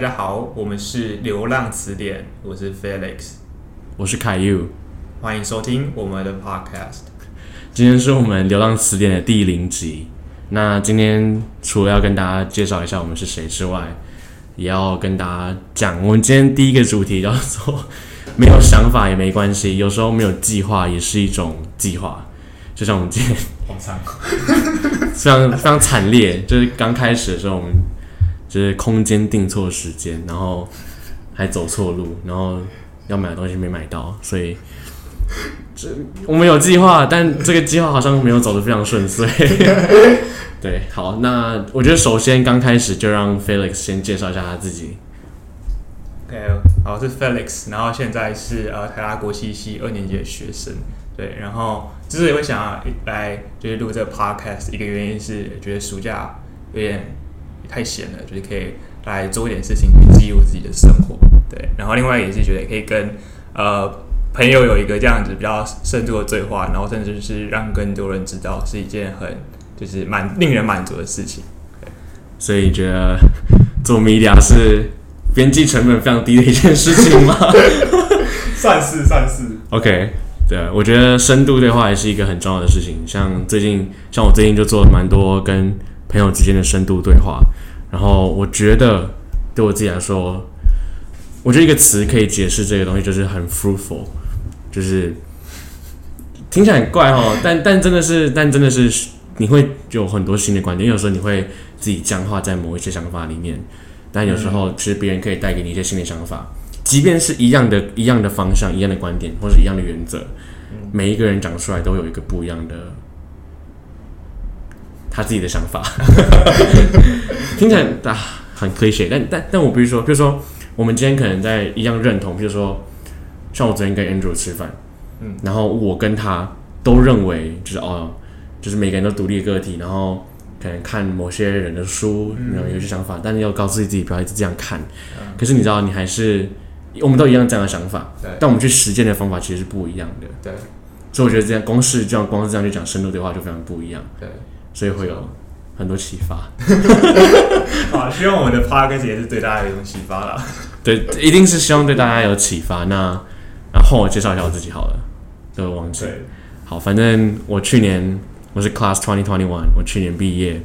大家好，我们是流浪词典，我是 Felix，我是凯 U，欢迎收听我们的 Podcast。今天是我们流浪词典的第零集。那今天除了要跟大家介绍一下我们是谁之外，也要跟大家讲，我们今天第一个主题叫做没有想法也没关系，有时候没有计划也是一种计划。就像我们今天 非常非常惨烈，就是刚开始的时候，我们就是空间定错时间，然后还走错路，然后要买的东西没买到，所以这我们有计划，但这个计划好像没有走得非常顺遂。对，好，那我觉得首先刚开始就让 Felix 先介绍一下他自己。OK，好，我是 Felix，然后现在是呃台大国西系二年级的学生。对，然后之所以会想要来就是录这个 Podcast，一个原因是觉得暑假有点太闲了，就是可以来做一点事情去记录自己的生活。对，然后另外也是觉得可以跟呃朋友有一个这样子比较深度的对话，然后甚至是让更多人知道，是一件很就是蛮令人满足的事情。所以觉得做 media 是边际成本非常低的一件事情吗？算是算是。OK，对，我觉得深度对话也是一个很重要的事情。像最近，像我最近就做了蛮多跟朋友之间的深度对话。然后我觉得对我自己来说，我觉得一个词可以解释这个东西，就是很 fruitful，就是听起来很怪哦，但但真的是，但真的是你会有很多新的观点。有时候你会自己僵化在某一些想法里面，但有时候其实别人可以带给你一些新的想法。即便是一样的、一样的方向、一样的观点，或者一样的原则，每一个人讲出来都有一个不一样的他自己的想法。听起来啊很 cliche，但但但我比如说，比如说我们今天可能在一样认同，比如说像我昨天跟 Andrew 吃饭，嗯，然后我跟他都认为就是哦，就是每个人都独立的个体，然后可能看某些人的书，然后有些想法，但是要告诉自己不要一直这样看。可是你知道，你还是我们都一样这样的想法，对但我们去实践的方法其实是不一样的。对所以我觉得这样公式这样光是这样去讲深度对话就非常不一样，对。所以会有很多启发。好，希望我们的 podcast 也是对大家有一种启发啦。对，一定是希望对大家有启发。那然后我介绍一下我自己好了，都忘记。好，反正我去年我是 Class Twenty Twenty One，我去年毕业，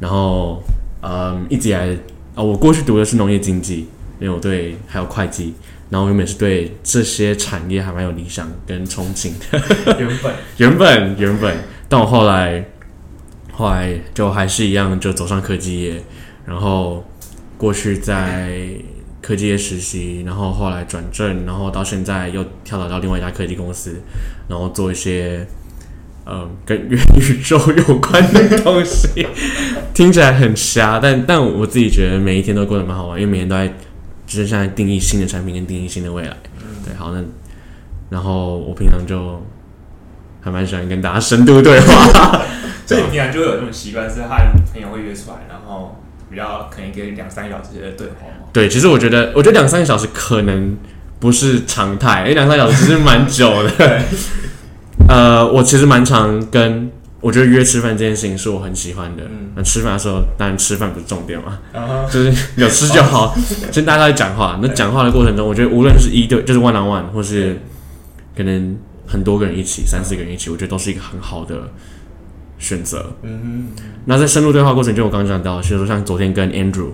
然后嗯一直以来啊、我过去读的是农业经济，因为我对还有会计，然后我原本是对这些产业还蛮有理想跟憧憬的。原本 原本原本，但我后来后来就还是一样，就走上科技业，然后过去在科技业实习，然后后来转正，然后到现在又跳槽到另外一家科技公司，然后做一些嗯跟元宇宙有关的东西，听起来很瞎，但 但我自己觉得每一天都过得蛮好玩，因为每天都在就是现在定义新的产品跟定义新的未来。对，好，那然后我平常就还蛮喜欢跟大家深度对话。所以你平常就会有这种习惯，是和朋友会约出来，然后比较可能一个两三个小时的对话嘛。对，其实我觉得，我觉得两三个小时可能不是常态，因为两三个小时其实蛮久的。对，呃，我其实蛮常跟，我觉得约吃饭这件事情是我很喜欢的。嗯那吃饭的时候，当然吃饭不是重点嘛，就是有吃就好。其实大家在讲话，那讲话的过程中，我觉得无论是一对，就是 one on one，或是可能很多个人一起，三四个人一起，我觉得都是一个很好的选择。嗯那在深入对话过程中，我刚刚讲到，其实说像昨天跟 Andrew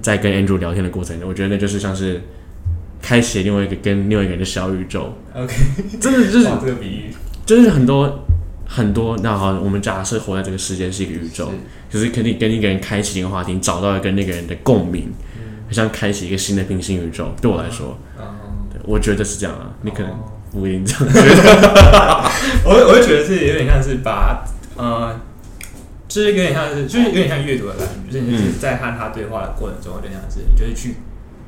在跟 Andrew 聊天的过程中，我觉得那就是像是开启另外一个跟另外一个人的小宇宙，，OK，真的就是这个比喻就是很多很多。那好，我们假设活在这个世界是一个宇宙，就是肯定跟一个人开启一个话题，找到跟那个人的共鸣，很像开启一个新的平行宇宙。对我来说，我觉得是这样啊，你可能哦不一定这样觉得。我我会觉得是有点像是把呃，就是有点像是就是有点像阅读的感觉，就是你就是在和他对话的过程中，有点像是你就是去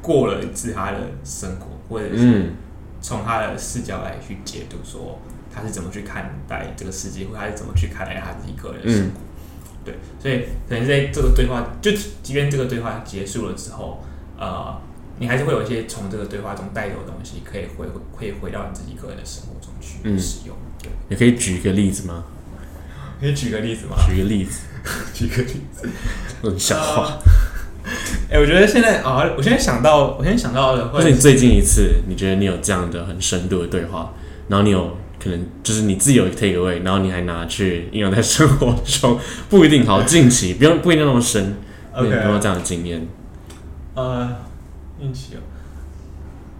过了一次他的生活，或者是嗯，从他的视角来去解读，说他是怎么去看待这个世界，或他是怎么去看待他自己个人的生活。对，所以可能在这个对话，就即便这个对话结束了之后，呃，你还是会有一些从这个对话中带走的东西，可以回可以回到你自己个人的生活中去嗯使用。对，你可以举一个例子吗？可以举个例子吗？举个例子，举个例子，冷笑话。哎、我觉得现在啊，我现在想到，我现在想到的会或者你最近一次，你觉得你有这样的很深度的对话，然后你有可能就是你自己有 take away，然后你还拿去应用在生活中，不一定好近期，不用不一定那么深，你 OK 有没有这样的经验？呃运气哦，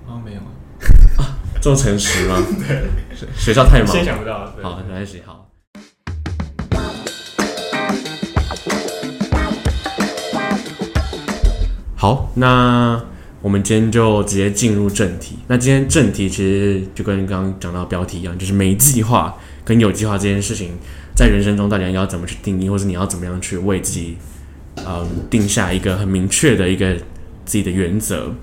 好像没有啊，这么诚实吗？对学校太忙先。想不到。好，没关系，好。好，那我们今天就直接进入正题。那今天正题其实就跟刚刚讲到标题一样，就是没计划跟有计划这件事情，在人生中到底要怎么去定义，或是你要怎么样去为自己，嗯，定下一个很明确的一个自己的原则。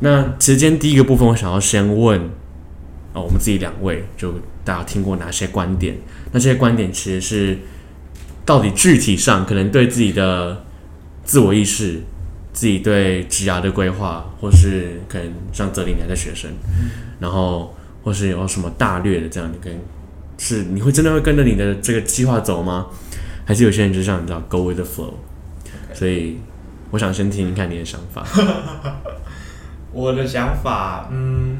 那其实今天第一个部分，我想要先问，哦，我们自己两位，就大家听过哪些观点？那这些观点其实是到底具体上可能对自己的自我意识、自己对职涯的规划，或是可能像泽林你还在学生，然后或是有什么大略的这样，你跟是你会真的会跟着你的这个计划走吗？还是有些人就像你知道 go with the flow？所以我想先听听看你的想法。我的想法，嗯，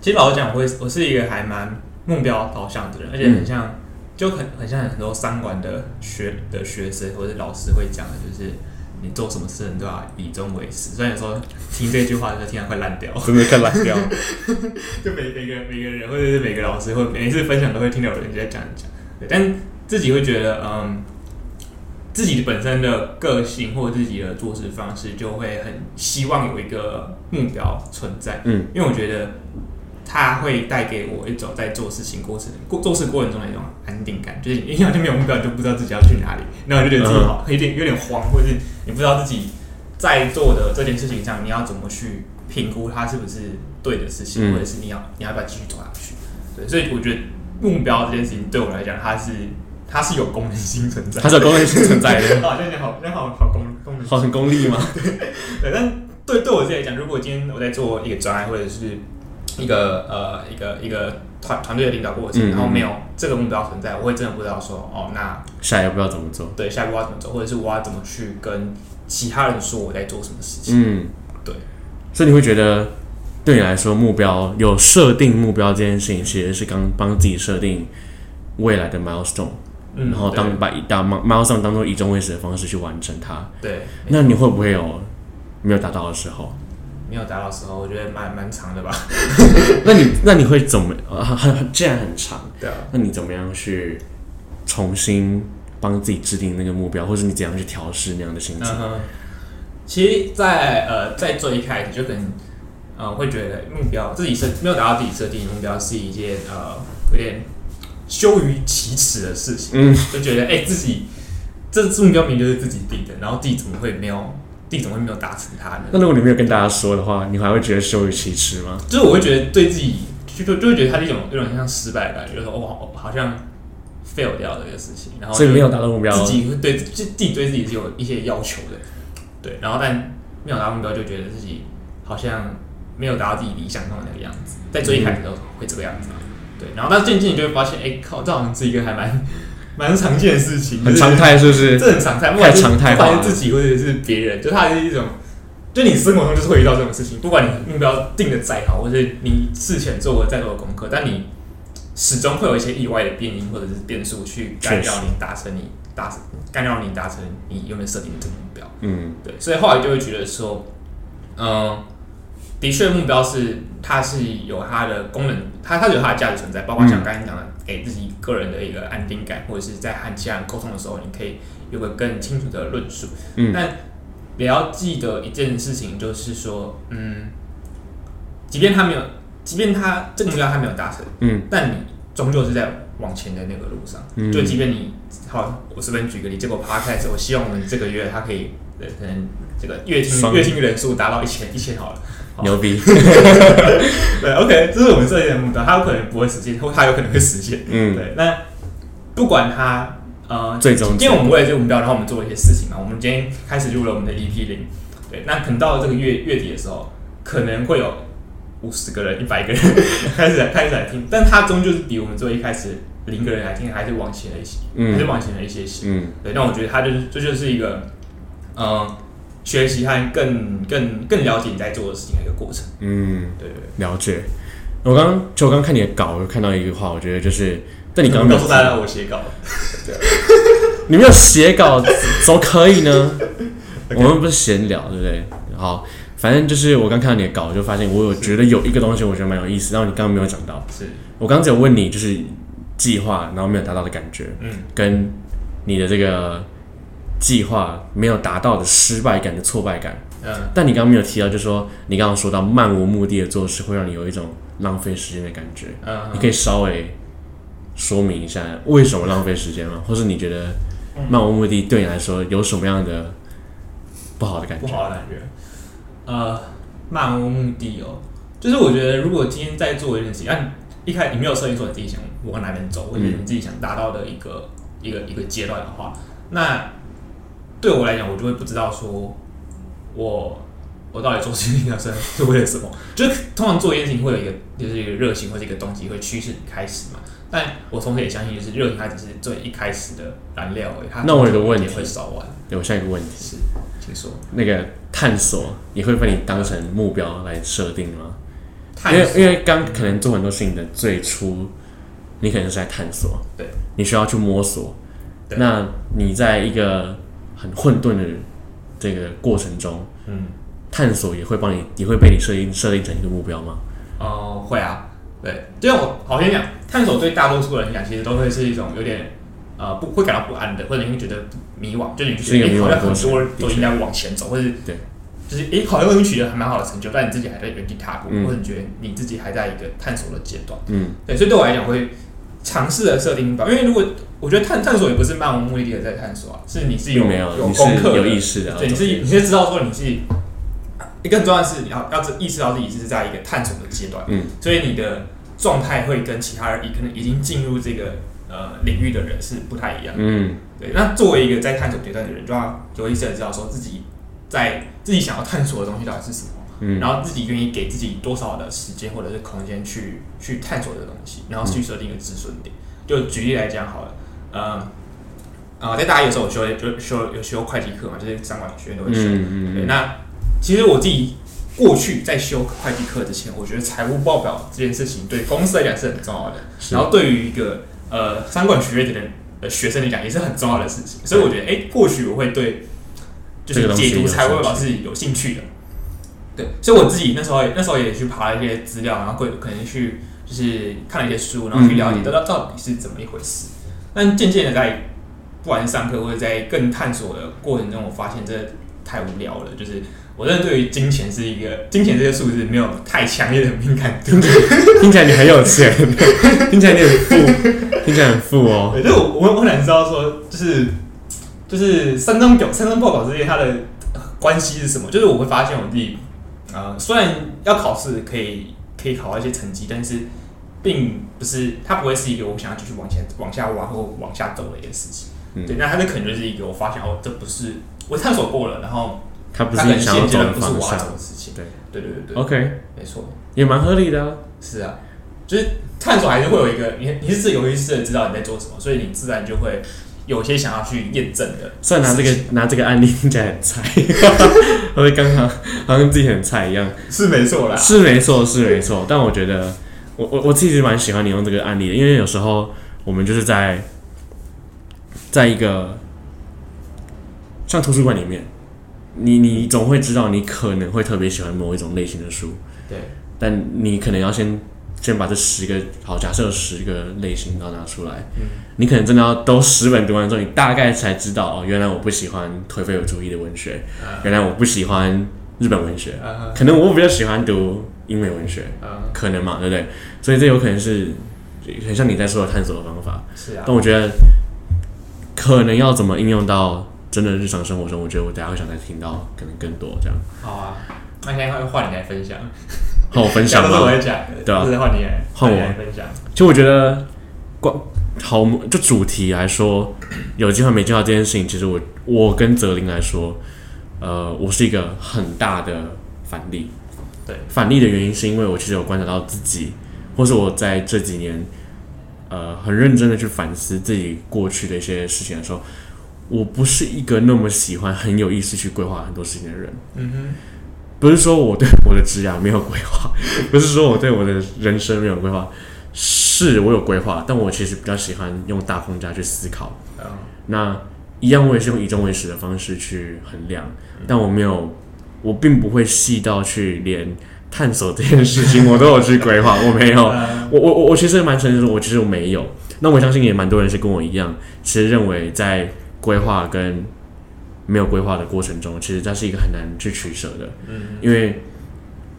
其实老实讲，我会我是一个还蛮目标导向的人，而且很像，就很很像很多商管的学的学生或者老师会讲的，就是你做什么事你都要以终为始。虽然有时候听这句话的时候听得快烂掉，真的看烂掉，就每每个每个人或者是每个老师或每一次分享都会听到有人在讲一讲，对，但自己会觉得，嗯，自己本身的个性或自己的做事方式，就会很希望有一个目标存在，嗯，因为我觉得它会带给我一种在做事情过程过做事过程中的一种安定感，就是你好像没有目标，你就不知道自己要去哪里，然后就觉得自己好有点有点慌，或者是你不知道自己在做的这件事情上，你要怎么去评估它是不是对的事情，嗯或者是你要你要不要继续走下去？对，所以我觉得目标这件事情对我来讲，它是它是有功能性存在，它是有功能性存在的，好，这样讲好，这好好功功能性 好很功利吗？对，但对对我自己来讲，如果今天我在做一个专案，或者是一个呃一个一个团团队的领导过程，嗯然后没有这个目标存在，我会真的不知道说哦，那下一步要怎么做？对下一步要怎么做，或者是我要怎么去跟其他人说我在做什么事情。嗯，对。所以你会觉得，对你来说，目标有设定目标这件事情，其实是刚帮自己设定未来的 milestone，、嗯，然后当把以当 milestone 当做以终为始的方式去完成它。对对那你会不会有没有达到的时候？没有达到的时候，我觉得蛮蛮长的吧。那你那你会怎么？呃，很很既然很长，对啊，那你怎么样去重新帮自己制定那个目标，或者你怎样去调试那样的心情？嗯，其实在，呃在最一开始就可能呃会觉得目标自己设没有达到自己设定的目标是一件呃有点羞于启齿的事情，嗯，就觉得哎、自己这目标明明就是自己定的，然后自己怎么会没有自己怎么会没有达成它呢？那如果你没有跟大家说的话，你还会觉得羞于启齿吗？就是我会觉得对自己就就就会觉得它是一种有点像失败的感觉，就是说哦好像 fail 掉这个事情，然后就所以没有达到目标，自己会对自自己对自己是有一些要求的，对，然后但没有达到目标，就觉得自己好像没有达到自己理想中的那个样子，在最一开始的时候会这个样子嘛，对，然后但渐渐你就会发现，哎、靠，这好像是一个还蛮蛮常见的事情，很常，态，是不是？这很常态，不管常态不管是自己或者是别人，就它是一种。就你生活中就是会遇到这种事情，不管你目标定的再好，或者是你事前做了再多的功课，但你始终会有一些意外的变因或者是变数去干扰你达成你达成干扰你达成你原本设定的这个目标。嗯对，所以后来就会觉得说，嗯、的确目标是它是有它的功能，它它有它的价值存在，包括像刚才讲的，给自己个人的一个安定感，或者是在和其他人沟通的时候，你可以有个更清楚的论述。嗯但也要记得一件事情，就是说，嗯，即便他没有，即便他这个目标他没有达成，嗯但你终究是在往前的那个路上。嗯，就即便你好，我随便举个例，结果 podcast，我希望我们这个月它可以，呃，可能这个月听月听人数达到一千一千好了。好。牛逼，对，OK，这是我们设定的目标，它有可能不会实现，或它有可能会实现。嗯，对，那不管它呃，最终因为我们为了这个目标，然后我们做了一些事情嘛，我们今天开始录了我们的 EP 零，对，那可能到了这个月月底的时候，可能会有五十个人、一百个人 开始来开始来听，但它终究是比我们最一开始零个人来听还是往前了一些，还是嗯往前了一些些。嗯。对，那我觉得他就是这就是一个，嗯、学习和更更更了解你在做的事情的一个过程。嗯，对对对。了解。我刚刚就我刚刚看你的稿，我看到一句话，我觉得就是，但你刚刚告诉大家我写稿，你没有写稿，怎么可以呢？我们不是闲聊，对不对？好，反正就是我刚看到你的稿，就发现我有觉得有一个东西，我觉得蛮有意思，然后你刚刚没有讲到。是我刚刚只有问你，就是计划，然后没有达到的感觉，嗯，跟你的这个计划没有达到的失败感的挫败感。嗯但你刚刚没有提到，就是说你刚刚说到漫无目的的做事会让你有一种浪费时间的感觉，嗯，你可以稍微说明一下为什么浪费时间吗？或是你觉得漫无目的对你来说有什么样的不好的感觉不？好的感觉。呃，漫无目的哦，就是我觉得如果今天在做一件事情，按一开始你没有设定说你自己想往哪边走，或者你自己想达到的一个、一个一个阶段的话，那对我来讲，我就会不知道说我我到底做这件事情是是为了什么。就是通常做一件事情会有一个就是一个热情或者一个动机会驱使你开始嘛。但我同时也相信，就是热情它只是最一开始的燃料而已，它那我有个问题也会烧完。有下一个问题，是，请说。那个探索你会被你当成目标来设定吗？因为因为刚可能做很多事情的最初，你可能是在探索，对，你需要去摸索。对那你在一个很混沌的这个过程中，嗯。探索也会帮你，也会被你设定设定成一个目标吗？哦，会啊，对，就像我好先讲，探索对大多数人来讲，其实都会是一种有点呃不会感到不安的，或者你会觉得迷惘，就你觉得诶好像很多人都应该往前走，或者对，就是诶好像已经取得还蛮好的成就，但你自己还在原地踏步，嗯。或者你觉得你自己还在一个探索的阶段，嗯。对，所以对我来讲会尝试的设定目标，因为如果我觉得探探索也不是漫无目的的在探索啊，是你是有没有，有功课有意识的，对，你是你是知道说你是，更重要的是你要要意识到自己是在一个探索的阶段，嗯，所以你的状态会跟其他人可能已经进入这个呃领域的人是不太一样。嗯。对，那作为一个在探索阶段的人，就要有意识的知道说自己在自己想要探索的东西到底是什么，嗯，然后自己愿意给自己多少的时间或者是空间去去探索这个东西，然后去设定一个止损点。就举例来讲好了，嗯。啊、在大一的时候，我修就修有修会计课嘛，就是商管学院都会修。对，嗯嗯嗯，那其实我自己过去在修会计课之前，我觉得财务报表这件事情对公司来讲是很重要的，然后对于一个呃商管学院的学生来讲也是很重要的事情，所以我觉得，哎、或许我会对就是解读财务报表是有兴趣的。对，所以我自己那时候也那时候也去爬了一些资料，然后会可能去就是看了一些书，然后去了解嗯到到到底是怎么一回事。但渐渐的在不管是上课或者在更探索的过程中，我发现这太无聊了。就是我真的对于金钱是一个金钱这个数字没有太强烈的敏感度。听起来你很有钱，听起来你很富，听起来很富哦。对，就是我我我很难知道说，就是就是三张表三张报表之间它的关系是什么。就是我会发现我自己，呃，虽然要考试可以可以考到一些成绩，但是并不是它不会是一个我想要继续往前往下挖或往下走的一个事情。嗯对，那它就可能就是一个我发现哦，这不是我探索过了，然后它不是你想要可能现阶走的方段不是我要走向的事情。对对对对对，，OK，没错。也蛮合理的啊。是啊，就是探索还是会有一个你你是自己有意识的知道你在做什么，所以你自然就会有些想要去验证的。虽然拿这个拿这个案例听起来很菜，我 会刚刚好像自己很菜一样，是没错啦，是没错，是没错。但我觉得我我我自己是蛮喜欢你用这个案例的，因为有时候我们就是在在一个像图书馆里面，你你总会知道你可能会特别喜欢某一种类型的书，对，但你可能要先先把这十个好，假设有十个类型都拿出来，嗯。你可能真的要都十本读完之后，你大概才知道哦，原来我不喜欢颓废有主义的文学，嗯原来我不喜欢日本文学，嗯可能我比较喜欢读英美文学，嗯，可能嘛，对不对？所以这有可能是很像你在说的探索的方法，是啊。但，我觉得可能要怎么应用到真的日常生活中，我觉得我等一下会想再听到可能更多这样。好啊，那现在会换你来分享，好，我分享都是我吧。在讲，对啊不是换你来，换我分享，其实我觉得，关好就主题来说，有计划没计划这件事情，其实我我跟泽林来说，呃，我是一个很大的反例。对，反例的原因是因为我其实有观察到自己，或是我在这几年，呃，很认真的去反思自己过去的一些事情的时候，我不是一个那么喜欢很有意识去规划很多事情的人。嗯哼，不是说我对我的职业没有规划，不是说我对我的人生没有规划，是我有规划，但我其实比较喜欢用大框架去思考。嗯那一样，我也是用以终为始的方式去衡量，但我没有，我并不会细到去连探索这件事情我都有去规划，我没有。嗯我我我我其实蛮诚实的，我其实我没有。那我相信也蛮多人是跟我一样，其实认为在规划跟没有规划的过程中，其实它是一个很难去取舍的。嗯因为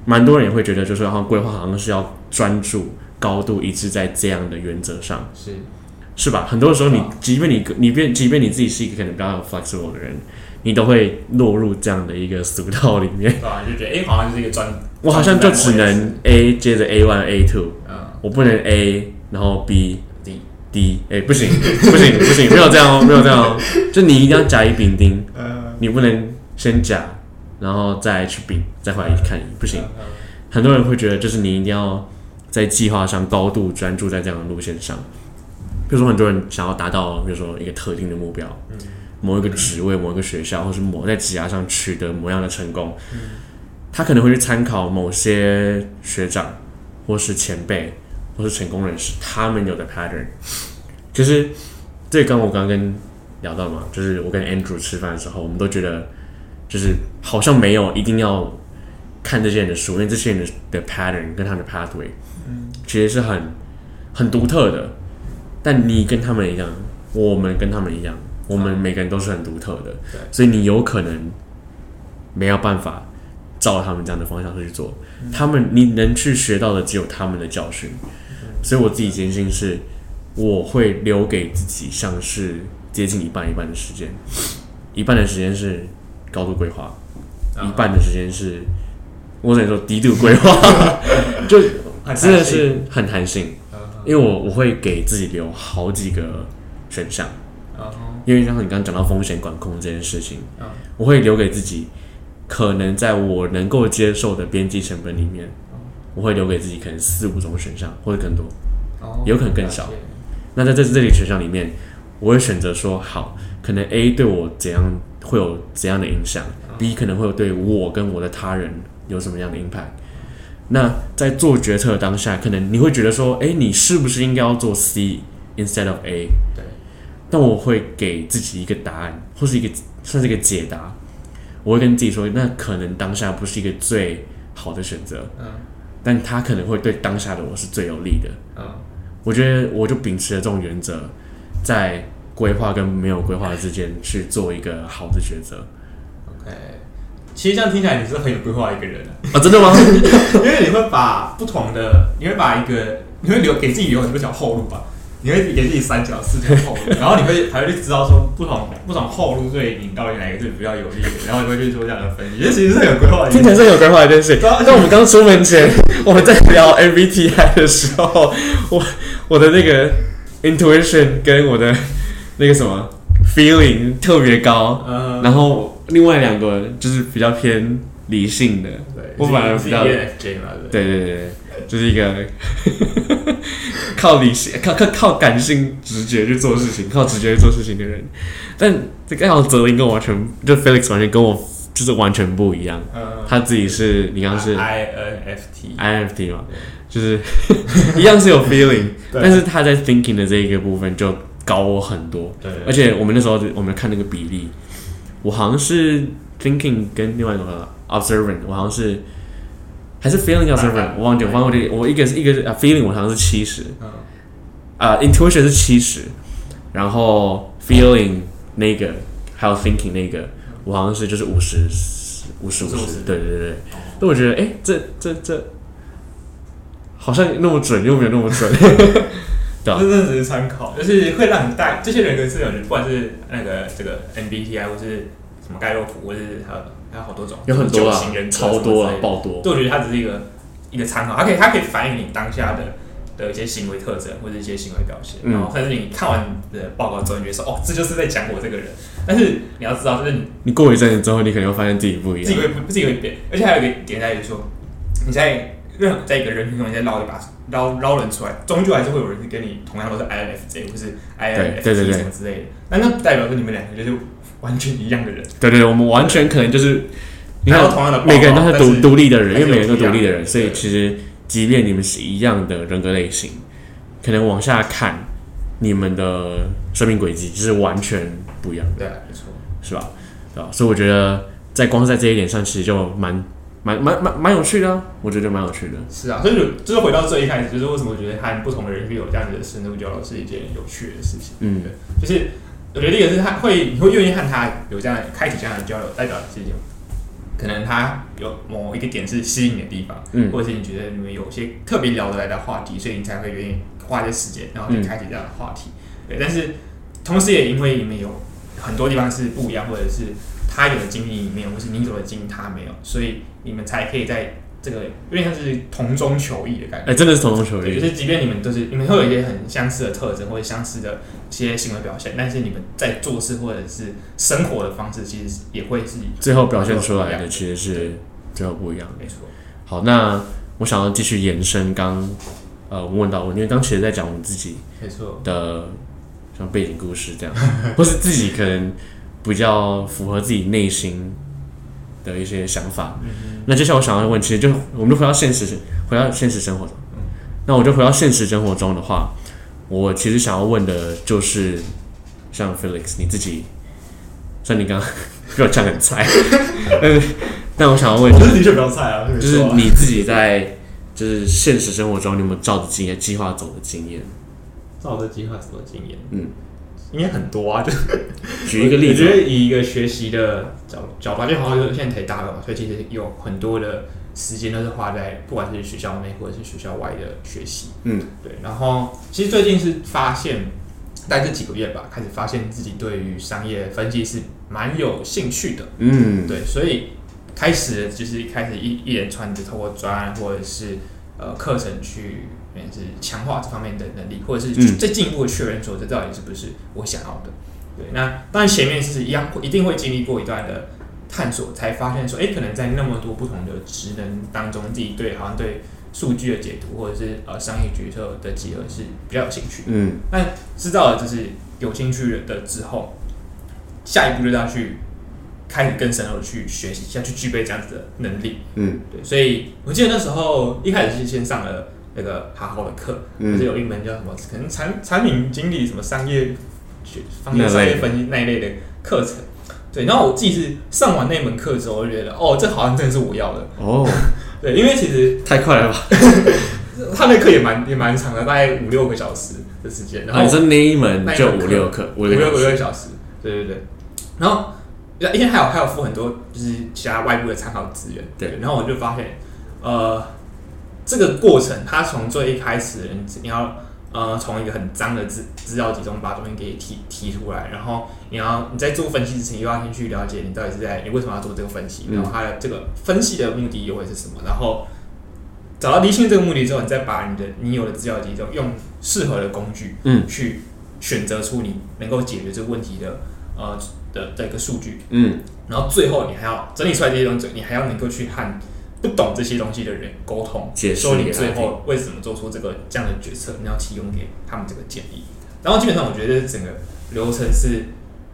蛮多人也会觉得，就是好像规划好像是要专注、高度一致在这样的原则上，是是吧？很多时候你啊，即便你你便，即便你自己是一个可能比较 flexible 的人，你都会落入这样的一个俗套里面。对吧？就觉得哎、好像就是一个专，我好像就只能 A 接着 A one A two，嗯我不能 A 然后 B D，哎、不行不行不行，没有这样哦，没有这样哦，就你一定要甲乙丙丁，呃你不能先甲，然后再去丙，再回来看乙，不行。嗯很多人会觉得，就是你一定要在计划上高度专注在这样的路线上。比如说，很多人想要达到，比如说一个特定的目标，某一个职位、某一个学校，或是某在职涯上取得某样的成功，他可能会去参考某些学长，或是前辈，或是成功人士他们有的 pattern。其实，这刚我刚刚跟聊到嘛，就是我跟 Andrew 吃饭的时候，我们都觉得，就是好像没有一定要看这些人的书，因为这些人的的 pattern 跟他们的 pathway，其实是很很独特的。但你跟他们一样，我们跟他们一样，我们每个人都是很独特的对，所以你有可能没有办法照他们这样的方向去做。他们你能去学到的只有他们的教训，所以我自己坚信是，我会留给自己像是接近一半一半的时间，一半的时间是高度规划，一半的时间是，我只能说低度规划，就真的是很弹性，嗯因为我我会给自己留好几个选项，嗯因为像你刚刚讲到风险管控这件事情，嗯我会留给自己可能在我能够接受的边际成本里面，我会留给自己可能四五种选项或者更多。哦有可能更少那在这这里选项里面，我会选择说好，可能 A 对我怎样会有怎样的影响，B 可能会对我跟我的他人有什么样的 impact。那在做决策的当下，可能你会觉得说，哎，你是不是应该要做 C instead of A？对，但我会给自己一个答案，或是一个算是一个解答。我会跟自己说，那可能当下不是一个最好的选择，嗯但他可能会对当下的我是最有利的。嗯我觉得我就秉持了这种原则，在规划跟没有规划之间去做一个好的抉择。，OK。其实这样听起来你是很有规划的一个人啊，啊，真的吗？因为你会把不同的，你会把一个，你会留给自己留很多条后路吧，你会给自己三条、四条后路，然后你会还会去知道说不同不同后路对你到底哪一个是比较有利的，然后你会去做这样的分析，这其实是很有规划。听起来是很有规划的一件事。但我们刚出门前，我们在聊 MBTI 的时候，我我的那个 intuition 跟我的那个什么 feeling 特别高，嗯，然后另外两个就是比较偏理性的。对，我反而比较是 ENFJ 嘛，对对对，就是一个 靠理性、靠靠靠感性、直觉去做事情，靠直觉去做事情的人。但这刚好泽林跟我完全，就 Felix 完全跟我就是完全不一样。嗯，他自己是你刚刚是 INFT，INFT 嘛，就是 一样是有 feeling，但是他在 thinking 的这一个部分就高我很多。对，而且我们那时候我们看那个比例，我好像是 thinking 跟另外一个 observant，我好像是还是 feeling observant，我忘记我忘记我一个是一个 feeling 我好像是七十。嗯。啊 intuition 是七十，然后 feeling 那个还有 thinking 那个我好像是就是五十五十五十，对对对对，那我觉得哎、这这这好像那么准又没有那么准，对啊。这真的只是参考，就是会让你带这些人格是有人，不管是那个这个 MBTI 或是什么盖洛普，或是还有还有好多种，有很多啊人，超多啊爆多。对，我觉得它只是一个一个参考，它可以它可以反映你当下的的一些行为特征或者一些行为表现，嗯然后但是你看完的报告之后，你觉得说哦，这就是在讲我这个人，但是你要知道，就是你你过一阵子之后，你可能会发现自己不一样。自己会自己会变，而且还有一个点在于说，你在任何在一个人群中，你在捞一把捞捞人出来，终究还是会有人跟你同样都是 INFJ 或是对什么之类的。那那不代表说你们两个就是完全一样的人，对对对，我们完全可能就是你看同样的每个人都是独独立的人，因为每个人都独立的人，所以其实即便你们是一样的人格类型，可能往下看，你们的生命轨迹就是完全不一样的，对啊，没错，是吧？对吧？所以我觉得在光是在这一点上，其实就蛮蛮蛮蛮蛮有趣的啊、我觉得蛮有趣的。是啊，所以就就是回到最一开始，就是为什么我觉得和不同的人去有这样子的深入交流是一件有趣的事情。嗯，对就是我觉得第一个是他会你会愿意和他有这样开启这样的交流，代表是有可能他有某一个点是吸引你的地方，嗯或者是你觉得你们有些特别聊得来的话题，所以你才会愿意花一些时间，然后去嗯开启这样的话题。对，但是同时也因为你们有很多地方是不一样，或者是他有的经历你没有，或是你有的经历他没有，所以你们才可以在这个有点像是同中求异的感觉。哎、真的是同中求异，就。是即便你们都是你们会有一些很相似的特征或者相似的一些行为表现，但是你们在做事或者是生活的方式，其实也会是最后表现出来的其实是最后不一样的。没错。好，那我想要继续延伸刚呃我问到我，因为刚其实在讲我们自己没错，的像背景故事这样，或是自己可能比较符合自己内心的一些想法。那接下来我想要问，其实就我们就回到现实，回到现实生活中。那我就回到现实生活中的话，我其实想要问的就是，像 Felix 你自己，像你刚刚 给我讲很菜，但是但我想要问，我是的确比较菜啊，就是啊你自己在就是现实生活中，你有没有照着经验计划走的经验？照着计划走的经验？嗯，应该很多啊，就 举一个例子我觉得子，以一个学习的角角度，就好像现在台大了嘛，所以其实有很多的时间都是花在不管是学校内或者是学校外的学习。嗯，对。然后其实最近是发现，在这几个月吧，开始发现自己对于商业分析是蛮有兴趣的。嗯，对，所以开始就是一开始一一连串的透过专案或者是呃课程去，也是强化这方面的能力，或者是嗯再进一步的确认说这到底是不是我想要的。对，那当然前面是一样，一定会经历过一段的探索，才发现说，哎、可能在那么多不同的职能当中，自己对好像对数据的解读或者是呃商业决策的结合是比较有兴趣嗯，那知道了就是有兴趣的之后，下一步就要去开始更深入的去学习，要去具备这样子的能力。嗯对，所以我记得那时候一开始是先上了那个好好的课，就是嗯，有一门叫什么，可能产产品经理什么商业学方面那类的商业分析那一类的课程。对，然后我自己是上完那门课之后，我就觉得哦，这好像真的是我要的。哦，对，因为其实太快了吧？他那课也蛮也蛮长的，大概五六个小时的时间。然后然后你说那一门就五六课，五五六五六个小时，对对对。然后，因为还有还有附很多就是其他外部的参考资源，对然后我就发现，呃，这个过程它从最一开始，你要呃从一个很脏的资资料集中把东西给提提出来，然后你要你在做分析之前，又要先去了解你到底是在你为什么要做这个分析，嗯然后它的这个分析的目的又会是什么，然后。找到厘清这个目的之后，你再把你的你有的资料集中用适合的工具，嗯去选择出你能够解决这个问题的呃的的一个数据，嗯然后最后你还要整理出来这些东西，你还要能够去和不懂这些东西的人沟通，解说你最后为什么做出这个这样的决策，你要提供给他们这个建议。然后基本上我觉得整个流程是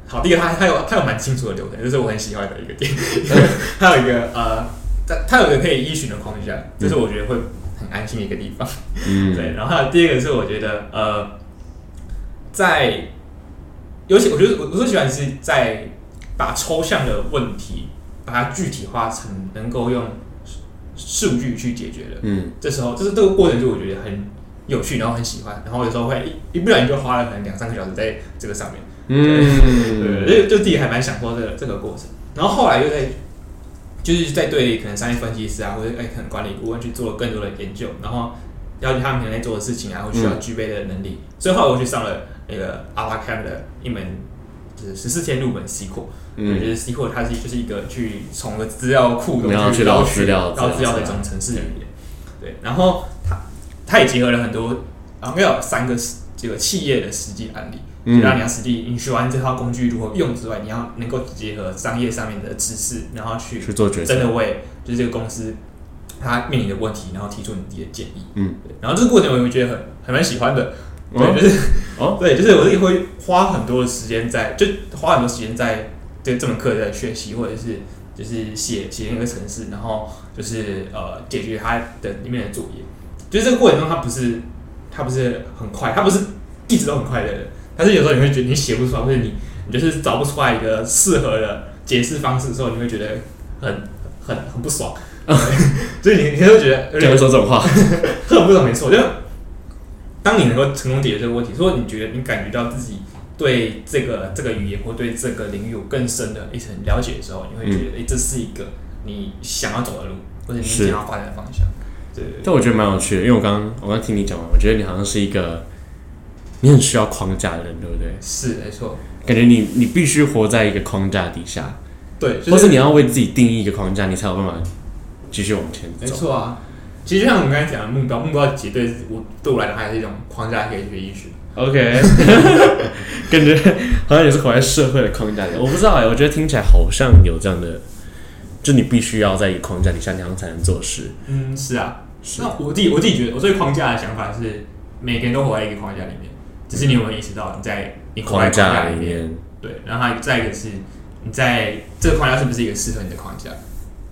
好，第一个他他有他有蛮清楚的流程，这是我很喜欢的一个点，它有一个呃。它它有一个可以依循的框架，这是我觉得会很安心的一个地方。嗯，对，然后还有第二个是我觉得呃，在尤其我觉得我我最喜欢的是在把抽象的问题把它具体化成能够用数据去解决的。嗯这时候就是这个过程，就我觉得很有趣，然后很喜欢，然后有时候会一一不小心就花了可能两三个小时在这个上面。对，嗯，就就自己还蛮享受这个这个过程。然后后来又在就是在对可能商业分析师啊，或者哎可能管理顾问去做了更多的研究，然后了解他们可能在做的事情啊，或需要具备的能力。所以后来我去上了那个 AlphaCam 的一门就是十四天入门 SQL，对，就嗯是 SQL 它是就是一个去从个资料库中然后去捞捞资料捞资料的一种程式语言。对，然后它它也结合了很多啊，没有三个这个企业的实际案例。就让你要实际你学完这套工具如何用之外，你要能够结合商业上面的知识，然后去去做决策真，的为就是这个公司它面临的问题，然后提出你自己的建议。嗯对，然后这个过程我会觉得很还蛮喜欢的。哦对，就是哦 对，就是我自己会花很多的时间在，就花很多时间在这这这门课的学习，或者是就是写写那个程式，然后就是呃解决它的里面的作业。就是这个过程中，它不是它不是很快，它不是一直都很快乐的，但是有时候你会觉得你写不出来，或者你你就是找不出来一个适合的解释方式的时候，你会觉得很很很不爽。所以你你会觉得有点会说这种话，很不爽，没错。就当你能够成功解决这个问题，如果你觉得你感觉到自己对这个这个语言或对这个领域有更深的一层了解的时候，你会觉得，哎、这是一个你想要走的路，或者你想要发展的方向。对但我觉得蛮有趣的，因为我刚刚我刚听你讲完，我觉得你好像是一个你很需要框架的人，对不对？是没错。感觉你你必须活在一个框架底下，对，就或是你要为自己定义一个框架，你才有办法继续往前走没。错啊。其实就像我们刚才讲的目标，目标其实对我对我来讲还是一种框架可以学艺术。OK，感觉好像也是活在社会的框架里。我不知道哎、我觉得听起来好像有这样的，就你必须要在一个框架底下，你才能做事。嗯，是啊。是那我自己我自己觉得，我对框架的想法是，每个人都活在一个框架里面，只是你有没有意识到你在你活在框架架里里面，对，然后再一个是你在这个框架是不是一个适合你的框架？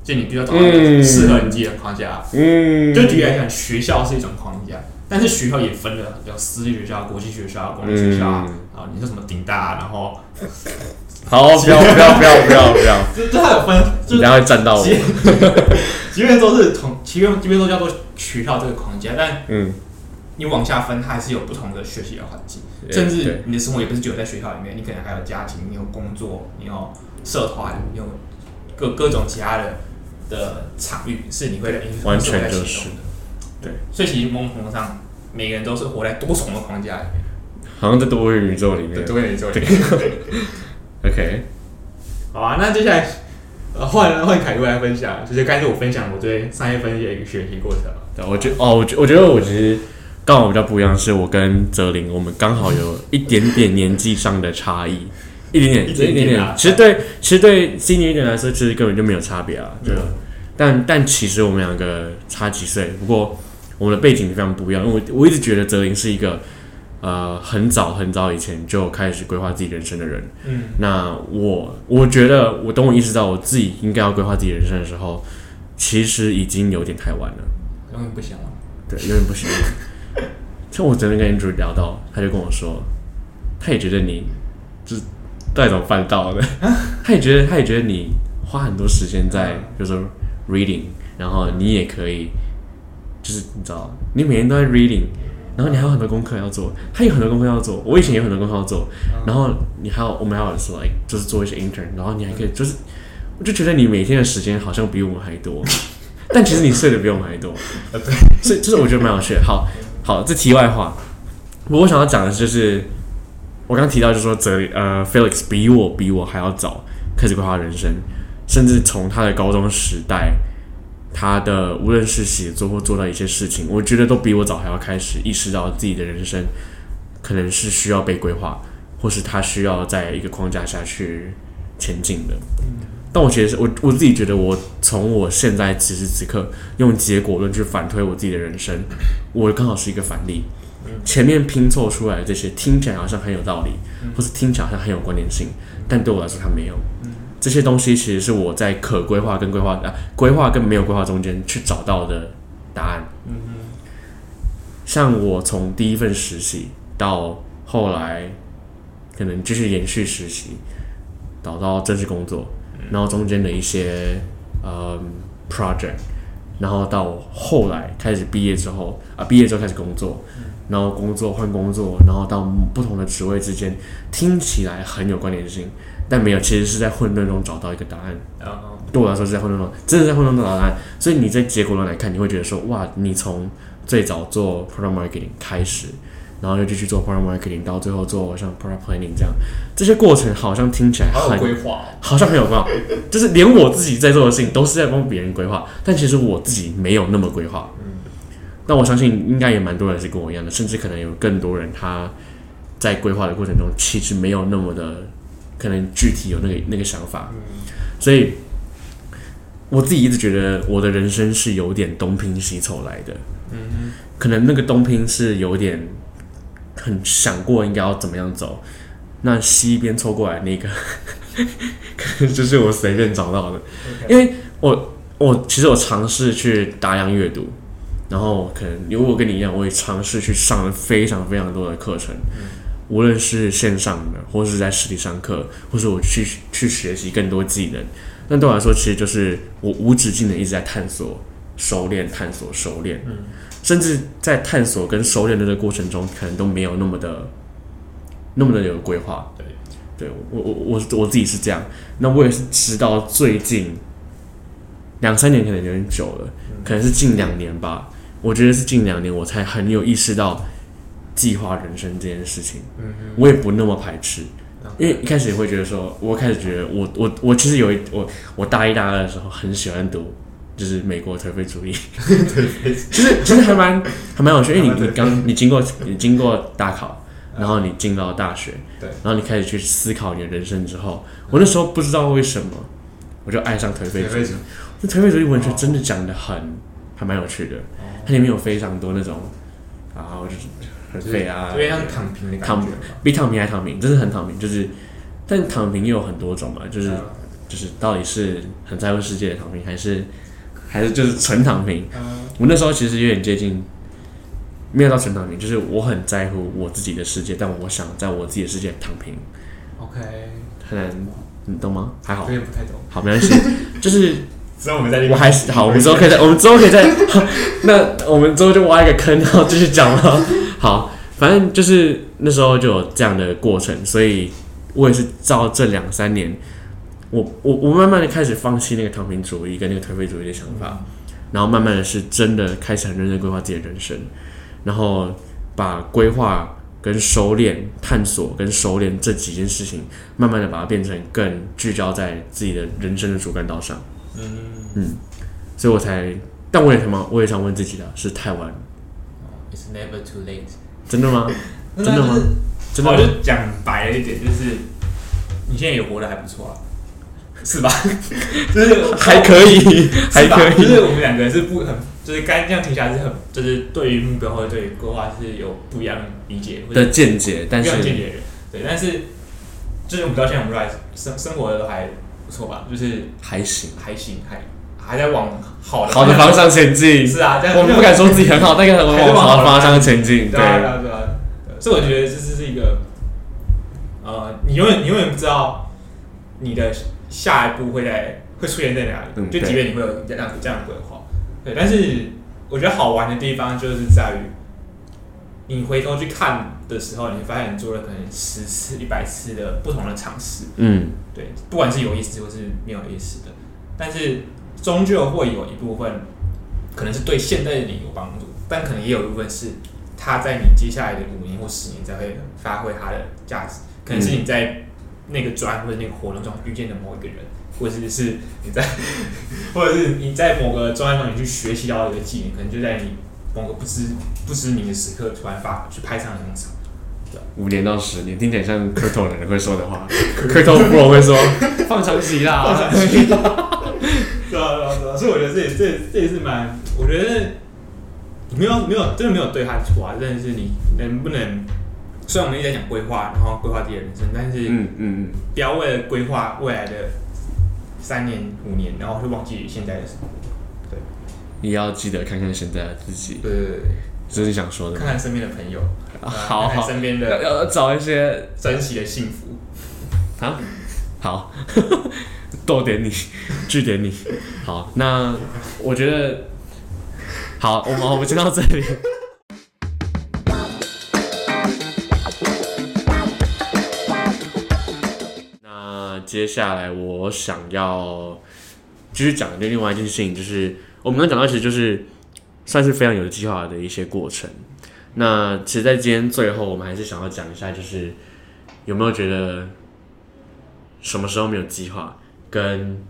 就你必须要找到一个嗯适合你自己的框架。嗯，就举例来讲，学校是一种框架，但是学校也分了有私立学校、国际学校、公立学校啊。你说什么顶大，然后好，不要不要不要不要不要，这这它有分，就是你等下会站到我。即 即便都是同，即便即便都叫做学校这个框架，但嗯，你往下分，它还是有不同的学习的环境，对甚至你的生活也不是只有在学校里面，你可能还有家庭，你有工作，你有社团，你有各各种其他的的场域，是你会在完全在就是其中的。对，所以其实某种程度上，每个人都是活在多重的框架里面，好像在多元宇宙里面对，。多元宇宙里面。OK，好啊，那接下来呃换换凯哥来分享，就是刚才我分享我对商业分析的一个学习过程。对，我觉哦，我觉我觉得我其实刚好比较不一样，是我跟泽林，我们刚好有一点点年纪上的差异，一点点，一点点啊其实对，其实对 senior 一点来说，其实根本就没有差别啊。对嗯但但其实我们两个差几岁，不过我们的背景非常不一样。因为我我一直觉得泽林是一个呃很早很早以前就开始规划自己人生的人。嗯，那我我觉得，我等我意识到我自己应该要规划自己人生的时候，其实已经有点太晚了。永远不行了。对，有点不行。了。像我昨天跟 Andrew 聊到，他就跟我说，他也觉得你就是到底怎么办到的？他也觉得，他也觉得你花很多时间在，就是 reading，然后你也可以，就是你知道，你每天都在 reading，然后你还有很多功课要做，他有很多功课要做，我以前也有很多功课要做，然后你还有我们还有说，like, 就是做一些 intern，然后你还可以就是，我就觉得你每天的时间好像比我们还多，但其实你睡的比我们还多。呃，对，所以就是我觉得蛮有趣的。好，好，这题外话，我想要讲的就是，我刚刚提到就是说泽呃 Felix 比我比我还要早开始规划人生，甚至从他的高中时代，他的无论是写作或做到一些事情，我觉得都比我早还要开始意识到自己的人生可能是需要被规划，或是他需要在一个框架下去前进的。但我觉得是我我自己觉得，我从我现在此时此刻用结果论去反推我自己的人生，我刚好是一个反例。前面拼凑出来的这些听起来好像很有道理，或是听起来好像很有关联性，但对我来说它没有。这些东西其实是我在可规划跟规划啊规划跟没有规划中间去找到的答案。嗯像我从第一份实习到后来，可能继续延续实习，找到正式工作，然后中间的一些呃 project，然后到后来开始毕业之后啊，毕业之后开始工作，然后工作换工作，然后到不同的职位之间，听起来很有关联性，但没有，其实是在混沌中找到一个答案。然后对我来说是在混沌中，真的在混沌中找答案。所以你在结果论来看，你会觉得说，哇，你从最早做 product marketing 开始，然后又继续做 product marketing，到最后做像 product planning 这样，这些过程好像听起来很规划哦。好像很有规划，就是连我自己在做的事情都是在帮别人规划，但其实我自己没有那么规划。那我相信应该也蛮多人是跟我一样的，甚至可能有更多人他在规划的过程中其实没有那么的可能具体有那个那个想法，所以我自己一直觉得我的人生是有点东拼西凑来的。嗯可能那个东拼是有点很想过应该要怎么样走，那西边凑过来那个可能就是我随便找到的，因为我我其实我尝试去大量阅读，然后可能如果我跟你一样，我也尝试去上了非常非常多的课程，无论是线上的，或是在实体上课，或是我去去学习更多技能。那对我来说，其实就是我无止境的一直在探索、熟练、探索、熟练，甚至在探索跟熟练的这个过程中，可能都没有那么的、那么的有规划。对，对我我我我自己是这样。那我也是直到最近两三年，可能有点久了，可能是近两年吧。我觉得是近两年，我才很有意识到计划人生这件事情。嗯我也不那么排斥。因为一开始也会觉得说，我开始觉得我我我其实有一我我大一大二的时候很喜欢读，就是美国颓废主义，其实其实还蛮还蛮有趣，因为你你刚你经过你经过大考，然后你进到大学，对，然后你开始去思考你的人生之后，我那时候不知道为什么，我就爱上颓废主义。那颓废主义文学真的讲的很还蛮有趣的，它里面有非常多那种然后就是很废啊，躺平的感躺觉嘛。比躺平还躺平，真的很躺平。就是，但躺平也有很多种嘛，就是、嗯就是到底是很在乎世界的躺平，还是还是就是纯躺平？嗯我那时候其实有点接近，没有到纯躺平，就是我很在乎我自己的世界，但我想在我自己的世界躺平，，OK，很难，你懂吗？还好有，点不太懂。好，没关系，就是之后我们再我还是好，我们之后可以再，我们之后可以再，那我们之后就挖一个坑，然后继续讲了。好，反正就是那时候就有这样的过程，所以我也是照这两三年，我我我慢慢的开始放弃那个躺平主义跟那个颓废主义的想法，然后慢慢的是真的开始很认真规划自己的人生，然后把规划跟收敛、探索跟收敛这几件事情，慢慢的把它变成更聚焦在自己的人生的主干道上。嗯所以我才，但我也什么，我也想问自己的是太晚，，It's never too late。真的吗？真的吗？真的我？就讲白了一点，就是你现在也活得还不错啊，是吧？就是 还可以，还可以。就是我们两个是不很，就是该这样听起来是很，就是对于目标或者对于规划是有不一样的理解的见解，但不一样见是解。对，但是就是我们到现在，我们都还生生活的都还不错吧，就是还行，还行，还还在往好的好的方向前进。是啊，但我们不敢说自己很好，但是我们往好的方向前进。对啊，对对，啊，对啊。所以我觉得这是一个，呃，你永远你永远不知道你的下一步会在会出现在哪里，嗯就即便你会有这样这样的规划，对。但是我觉得好玩的地方就是在于，你回头去看的时候，你会发现你做了可能十次、一百次的不同的尝试，嗯，对，不管是有意思或是没有意思的，但是终究会有一部分可能是对现在的你有帮助，但可能也有一部分是它在你接下来的五年或十年才会发挥它的价值，可能是你在那个专或者那个活动中遇见的某一个人，或者是你在，或者是你在某个专案中你去学习到一个技能，可能就在你某个不知不知名的时刻突然发去派上用场。五年到十年，听起来像磕头的人会说的话。磕头 bro 会说放长期啦，放长期对啊，对啊，对啊，所以我觉得这也这也这也是蛮，我觉得没有没有真的没有对他错啊，真的是你能不能，虽然我们一直在讲规划，然后规划自己的人生，但是嗯嗯嗯。不要为了规划未来的三年五年，然后就忘记现在的生活。嗯，也要记得看看现在的自己，对对对这是你想说，的吗？看看身边的朋友，好好，身边要的要找一些珍惜的幸福。啊，好，逗点你，据点你。好，那我觉得，好，我们我们先到这里。那接下来我想要继续讲的另外一件事情，就是我们刚刚讲到，其实就是算是非常有计划的一些过程。那其实，在今天最后，我们还是想要讲一下，就是有没有觉得什么时候没有计划，跟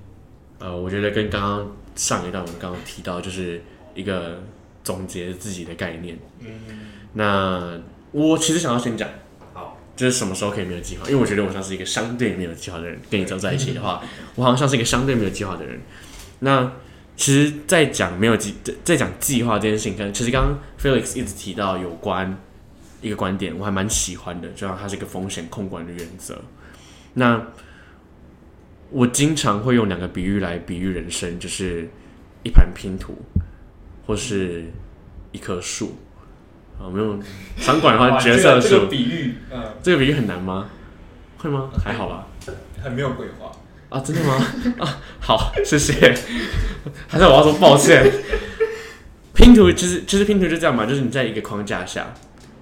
呃，我觉得跟刚刚上一段我们刚刚提到，就是一个总结自己的概念。嗯，那我其实想要先讲，好，就是什么时候可以没有计划，因为我觉得我像是一个相对没有计划的人，跟你走在一起的话，我好像像是一个相对没有计划的人。那其实，在讲没有计，在讲计划这件事情，跟其实刚刚 Felix 一直提到有关一个观点，我还蛮喜欢的，就像它是一个风险控管的原则。那我经常会用两个比喻来比喻人生，就是一盘拼图，或是一棵树。啊，我们用场馆的话，角色这个树，比喻，这个比喻很难吗？会吗？还好吧。很没有规划。啊，真的吗？啊，好，谢谢。还是我要说抱歉。拼图其实其实拼图就这样嘛，就是你在一个框架下，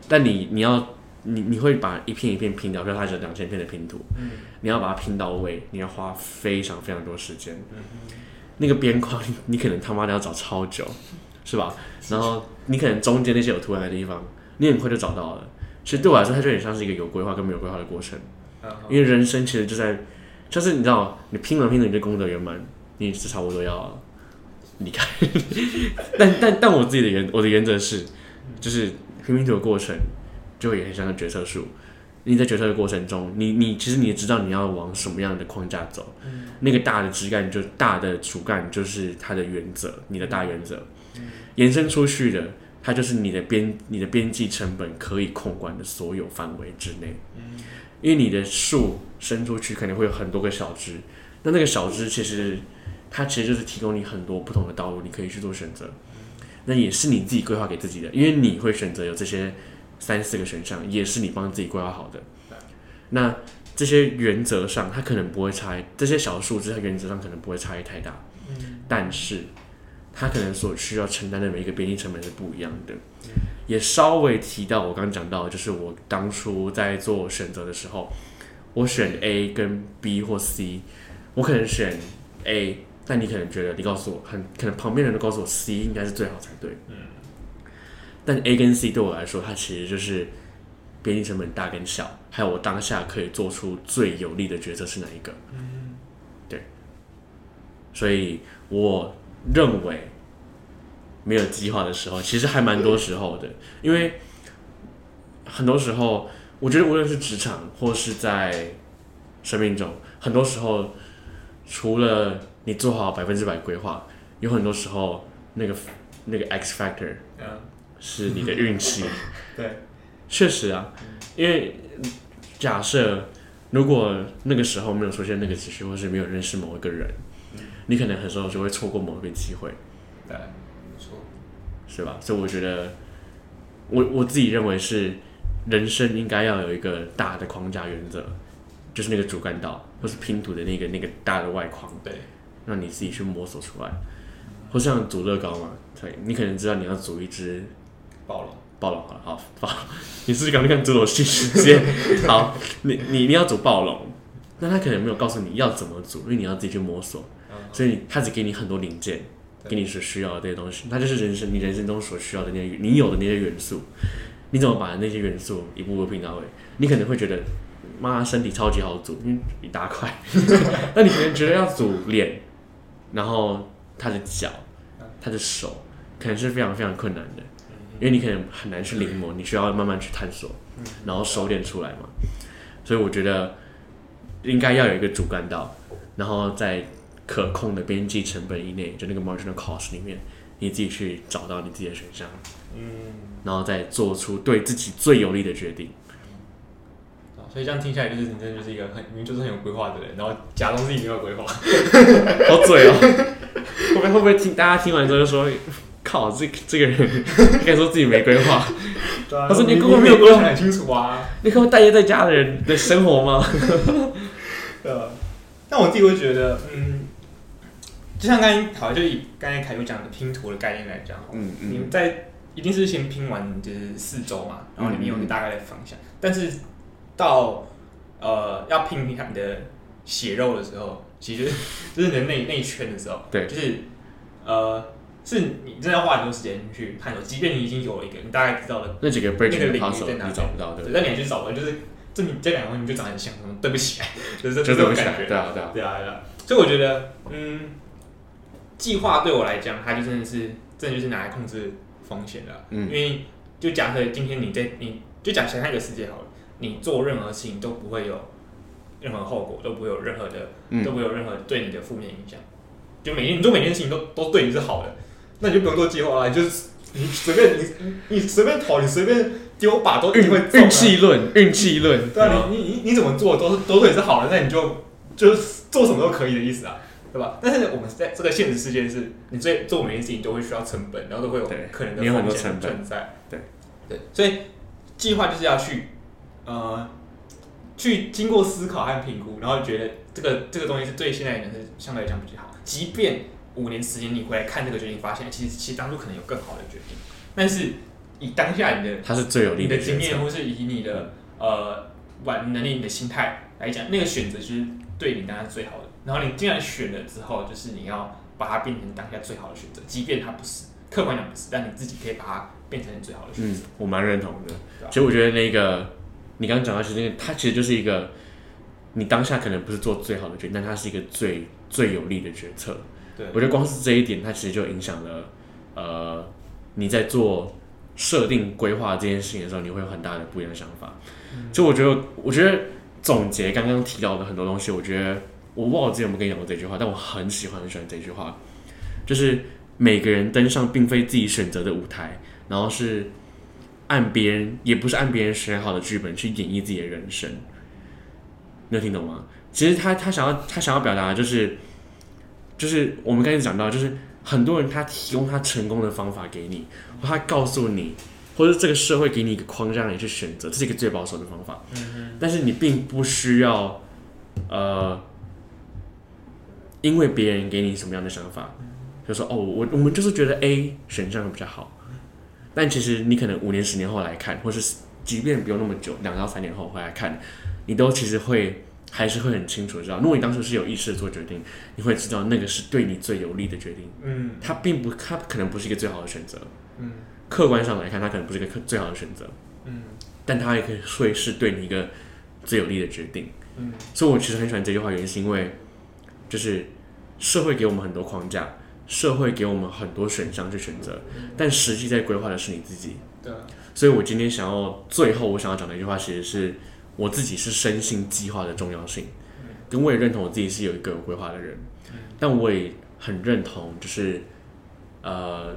但你你要你你会把一片一片拼掉，比如它是两千片的拼图，嗯你要把它拼到位，你要花非常非常多时间。那个边框你你可能他妈的要找超久，是吧？然后你可能中间那些有图案的地方，你很快就找到了。其实对我来说，它就有点像是一个有规划跟没有规划的过程。嗯因为人生其实就在，就是你知道，你拼了拼了，你就功德圆满，你是差不多要离开。但但但我自己的原我的原则是，就是拼拼图的过程，就会也很像个决策树。你在决策的过程中，你你其实你也知道你要往什么样的框架走，那个大的枝干就大的主干就是它的原则，你的大原则，延伸出去的，它就是你的边你的边际成本可以控管的所有范围之内。因为你的树伸出去肯定会有很多个小枝，那那个小枝其实它其实就是提供你很多不同的道路，你可以去做选择。那也是你自己规划给自己的，因为你会选择有这些三四个选项，也是你帮自己规划好的。那这些原则上，它可能不会差异，这些小树枝它原则上可能不会差异太大，但是它可能所需要承担的每一个边际成本是不一样的。也稍微提到我刚刚讲到，就是我当初在做选择的时候，我选 A 跟 B 或 C，我可能选 A，但你可能觉得你告诉我，很可能旁边人都告诉我 C 应该是最好才对。嗯。但 A 跟 C 对我来说，它其实就是边际成本大跟小，还有我当下可以做出最有利的决策是哪一个。嗯。对。所以我认为。没有计划的时候，其实还蛮多时候的，因为很多时候，我觉得无论是职场或是在生命中，很多时候除了你做好百分之百规划，有很多时候那个那个 X factor 嗯，是你的运气。对，确实啊，因为假设如果那个时候没有出现那个情绪，或是没有认识某一个人，你可能很多时候就会错过某一个机会。对。是吧？所以我觉得，我我自己认为是人生应该要有一个大的框架原则，就是那个主干道或是拼图的那个那个大的外框，对，让你自己去摸索出来。或像组乐高嘛，对，你可能知道你要组一只暴龙，暴龙好了，好暴龙，你是刚刚组我新世界，好，你你你要组暴龙，那他可能没有告诉你要怎么组，因为你要自己去摸索，所以他只给你很多零件。给你所需要的这些东西，它就是人生你人生中所需要的那些你有的那些元素，你怎么把那些元素一步步拼到位？你可能会觉得，妈，身体超级好组，因为一大块。那你可能觉得要组脸，然后他的脚、他的手，可能是非常非常困难的，因为你可能很难去临摹，你需要慢慢去探索，然后收敛出来嘛。所以我觉得应该要有一个主干道，然后在。可控的边际成本以内，就那个 marginal cost 里面，你自己去找到你自己的选项，嗯，然后再做出对自己最有利的决定。所以这样听起来，就是你真的就是一个很，你就是很有规划的人，然后假装自己没有规划，好嘴哦。会不会会不会听大家听完之后就说，靠，这这个人应该说自己没规划。他说你根本没有规划很清楚啊，你可以待业在家的人的生活吗？对但我自己会觉得，嗯。就像刚才好，就以刚才凯哥讲的拼图的概念来讲，嗯嗯，你们在一定是先拼完就是四周嘛，然后里面有个大概的方向，但是到呃要拼你看你的血肉的时候，其实就是你的内内圈的时候，对，就是呃是你真的要花很多时间去探索，即便你已经有了一个你大概知道了那几个那个领域在哪，找不到对，但你还是找不到，就是这你这两个你就长得很像，对不起，就是这种感觉，对啊对啊。对啊对啊，所以我觉得嗯。计划对我来讲，它就真的是，真的就是拿来控制风险的。嗯，因为就假设今天你在，你就假想象一个世界好了，你做任何事情都不会有任何后果，都不会有任何的，都不会有任何对你的负面影响。就每天你做每件事情都都对你是好的，那你就不用做计划了，你就是你随便你你随便跑，你随便丢把都运运气论，运气论。对啊，你你你你怎么做都是都对你是好的，那你就就是。做什么都可以的意思啊，对吧？但是我们在这个现实世界是，你最做每件事情都会需要成本，然后都会有可能的你有很多风险成本存在。对对，所以计划就是要去呃去经过思考和评估，然后觉得这个这个东西是对现在人是相对来讲比较好。即便五年时间你回来看这个决定，发现其实其实当初可能有更好的决定，但是以当下你的它是最有利你的经验，或是以你的呃玩能力、你的心态来讲，那个选择就是对你当下最好的。然后你既然选了之后，就是你要把它变成当下最好的选择，即便它不是客观讲不是，但你自己可以把它变成你最好的选嗯择。，我蛮认同的。其实我觉得那个你刚刚讲到，其实那个它其实就是一个你当下可能不是做最好的决定，但它是一个最最有利的决策。对我觉得光是这一点，它其实就影响了呃你在做设定规划这件事情的时候，你会有很大的不一样的想法。就我觉得，我觉得总结刚刚提到的很多东西，我觉得我忘了之前有没有跟你讲过这句话，但我很喜欢很喜欢这句话，就是每个人登上并非自己选择的舞台，然后是按别人，也不是按别人选好的剧本去演绎自己的人生。你有听懂吗？其实他他想要他想要表达的就是，就是我们刚才讲到，就是很多人他提供他成功的方法给你，或他告诉你，或者这个社会给你一个框架让你去选择，这是一个最保守的方法。但是你并不需要，呃，因为别人给你什么样的想法，就说哦，我我们就是觉得 A 选项比较好，但其实你可能五年、十年后来看，或是即便不用那么久，两到三年后回来看，你都其实会还是会很清楚知道，如果你当时是有意识的做决定，你会知道那个是对你最有利的决定。嗯它并不，它可能不是一个最好的选择。嗯客观上来看，它可能不是一个最好的选择，嗯但它也可以会是对你一个最有利的决定。嗯所以我其实很喜欢这句话，原因是因为就是社会给我们很多框架，社会给我们很多选项去选择，但实际在规划的是你自己。对啊所以我今天想要最后我想要讲的一句话，其实是我自己是深信计划的重要性，跟我也认同我自己是有一个有规划的人，但我也很认同，就是呃，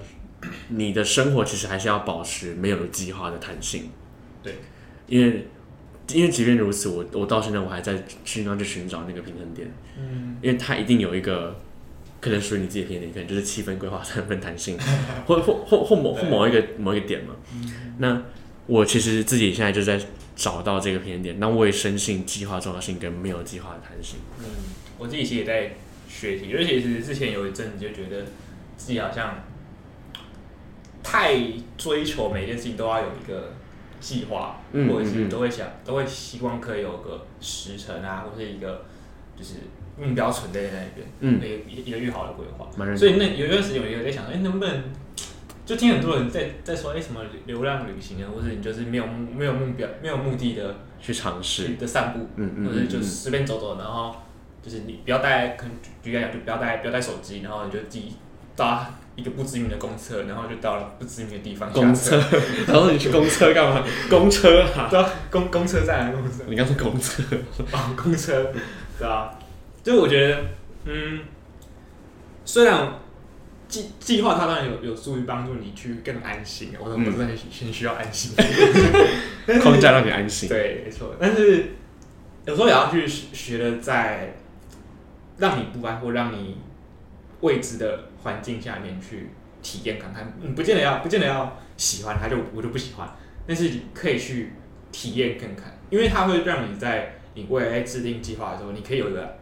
你的生活其实还是要保持没有计划的弹性。对，因为因为即便如此，我我到现在我还在尽量去寻找那个平衡点，嗯因为它一定有一个。可能属于你自己的平衡点，可能就是七分规划，三分弹性，或或或或某或某一个某一个点嘛。那我其实自己现在就在找到这个平衡点，那我也深信计划重要性跟没有计划的弹性。嗯，我自己其实也在学习，而且其是之前有一阵子就觉得自己好像太追求每件事情都要有一个计划，嗯或者是都会想都会希望可以有个时程啊，或是一个就是目标存在在那边，嗯，一个一个越好的规划。所以那有一段时间，我也在想，哎、能不能就听很多人在在说，哎、什么流浪旅行啊，或者你就是没有目没有目标、没有目的的去尝试，的散步，嗯嗯或者就随便走走，然后就是你不要带，可能举举例来讲，就不要带不要带手机，然后你就自己搭一个不知名的公厕，然后就到了不知名的地方公下车，然后你去公车干嘛？公车啊？对啊，公公车站啊，公车你刚说公车，啊，公车，对啊，就是我觉得，嗯，虽然计计划它当然有有助于帮助你去更安心，我嗯我真的很很需要安心，框架让你安心。对，没错。但是有时候也要去学学的，在让你不安或让你未知的环境下面去体验看看。嗯不见得要，不见得要喜欢它就我就不喜欢，但是你可以去体验看看，因为它会让你在你未来在制定计划的时候，你可以有一个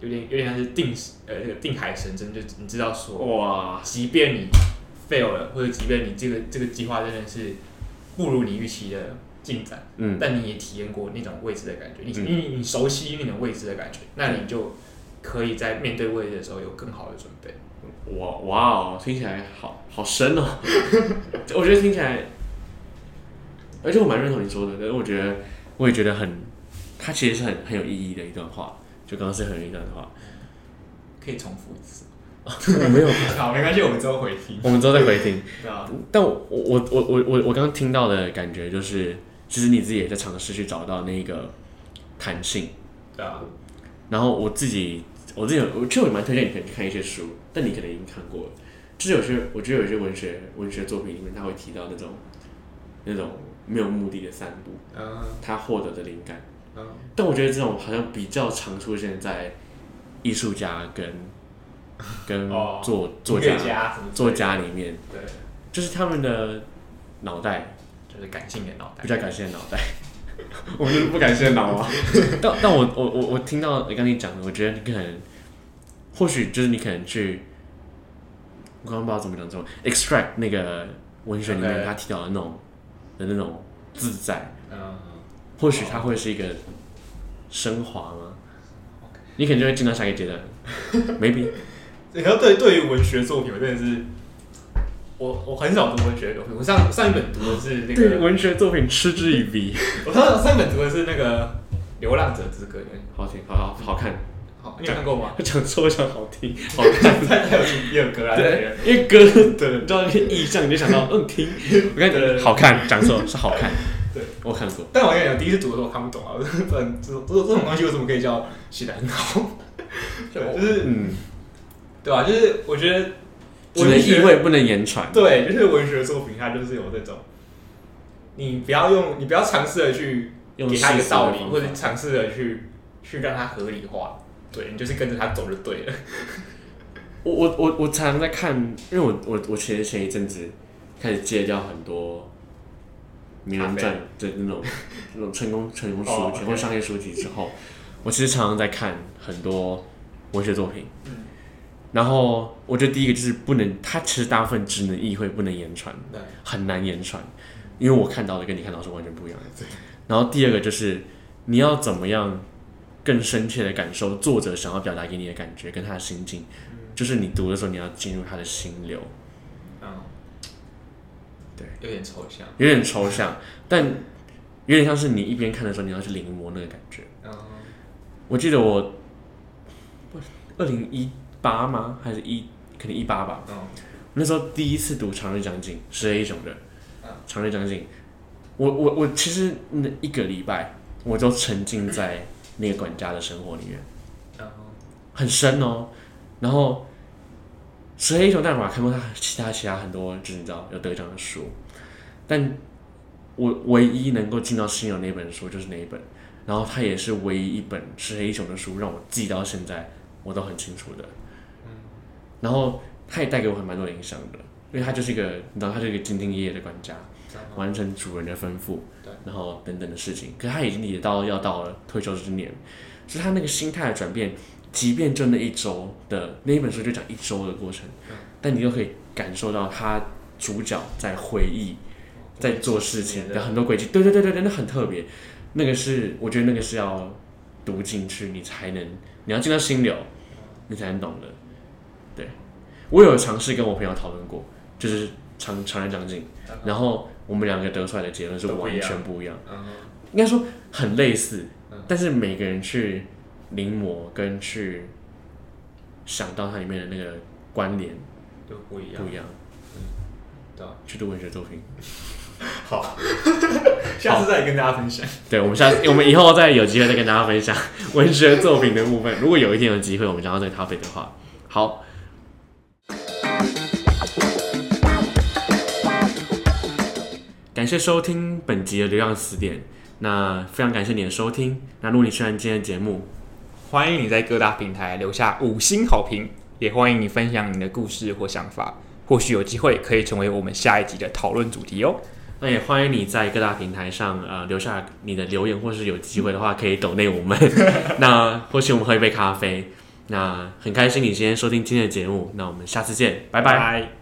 有点有点像是定呃那个定海神针，就你知道说，哇，即便你 fail 了，或者即便你这个这个计划真的是不如你预期的进展。嗯，但你也体验过那种未知的感觉，你嗯你你熟悉那种未知的感觉，那你就可以在面对未知的时候有更好的准备。哇哇哦，听起来好好深哦。我觉得听起来，而且我蛮认同你说的，但是我觉得我也觉得很，它其实是很很有意义的一段话，就刚刚是很有意义的一段话。可以重复一次。我没有，好，没关系，我们之后回听。我们之后再回听。对啊，但我我我我我我刚刚听到的感觉就是，其实你自己也在尝试去找到那个弹性。对啊，然后我自己我自己我其实我蛮推荐你可以去看一些书，但你可能已经看过了。就是有些我觉得有些文学文学作品里面，他会提到那种那种没有目的的散步，嗯他获得的灵感。嗯但我觉得这种好像比较常出现在艺术家跟跟哦作作家作家里面，对，就是他们的脑袋就是感性的脑袋比。较感性的脑袋。我们就是不感性的脑啊。但但我我我我听到你刚你讲的，我觉得你可能或许就是你可能去，我刚刚不知道怎么讲这种，extract 那个文学里面他提到的那种的那种自在，嗯，或许它会是一个升华吗？你可能就会进到下一个阶段，maybe。然后对对于文学作品，我真的是，我我很少读文学作品。我上上一本读的是那对个，文学作品嗤之以鼻，我上上一本读的是那个《流浪者之歌》。好听，好好好看，好，你有看过吗？讲说讲好听，好看。他他有出第二歌啊，对，因为歌的，你知道那个意象，你就想到嗯听，我看对对对好看，讲错是好看，对，我看过，但我跟你讲，第一次读的时候我看不懂啊，不然这种这种这种东西为什么可以叫写的很好？对，就是嗯，对吧、就是我觉得只能意味不能言传，对，就是文学作品，它就是有这种，你不要用，你不要尝试的去用给他一个道理或者尝试的去去让它合理化。对你就是跟着他走就对了。我我我我常常在看，因为我我我其实前一阵子开始戒掉很多名人传的那种那种成功成功书哦籍或商业书籍之后，我其实常常在看很多文学作品。嗯然后我觉得第一个就是不能，它其实大部分只能意会，不能言传，对，很难言传，因为我看到的跟你看到是完全不一样的。对。然后第二个就是你要怎么样更深切的感受作者想要表达给你的感觉跟他的心境，就是你读的时候你要进入他的心流，嗯，对，有点抽象。有点抽象，但有点像是你一边看的时候你要去临摹那个感觉。嗯，我记得我二零一八吗？还是一可能一八吧？嗯，那时候第一次读《长日将近》，石黑一雄的嗯《长日将近》，我我我其实那一个礼拜我都沉浸在那个管家的生活里面，然后很深哦。然后石黑一雄，但我还看过他其他其他很多就是你知道有得奖的书，但我唯一能够进到心有那本书就是那一本，然后它也是唯一一本石黑一雄的书让我记到现在我都很清楚的。然后他也带给我很蛮多影响的，因为他就是一个，你知道，他是一个兢兢业业的管家，完成主人的吩咐对，然后等等的事情。可是他已经也到要到了退休之年，所以他那个心态的转变，即便就那一周的那一本书就讲一周的过程，但你都可以感受到他主角在回忆，在做事情的很多轨迹。对对对对对，那很特别。那个是我觉得那个是要读进去，你才能，你要进到心流，你才能懂的。对，我有尝试跟我朋友讨论过，就是长长人将近，然后我们两个得出来的结论是完都不一样全不一样。嗯应该说很类似嗯，但是每个人去临摹跟去想到它里面的那个关联都不一样不。一样。对啊去读文学作品，好，下次再跟大家分享。对，我们下次我们以后再有机会再跟大家分享 文学作品的部分。如果有一天有机会，我们讲到这个 topic 的话，好。感谢收听本集的《流量词典》，那非常感谢你的收听。那如果你喜欢今天的节目，欢迎你在各大平台留下五星好评，也欢迎你分享你的故事或想法，或许有机会可以成为我们下一集的讨论主题哦。那也欢迎你在各大平台上呃留下你的留言，或是有机会的话 可以抖内我们。那或许我们喝一杯咖啡。那很开心你今天收听今天的节目，那我们下次见，拜拜拜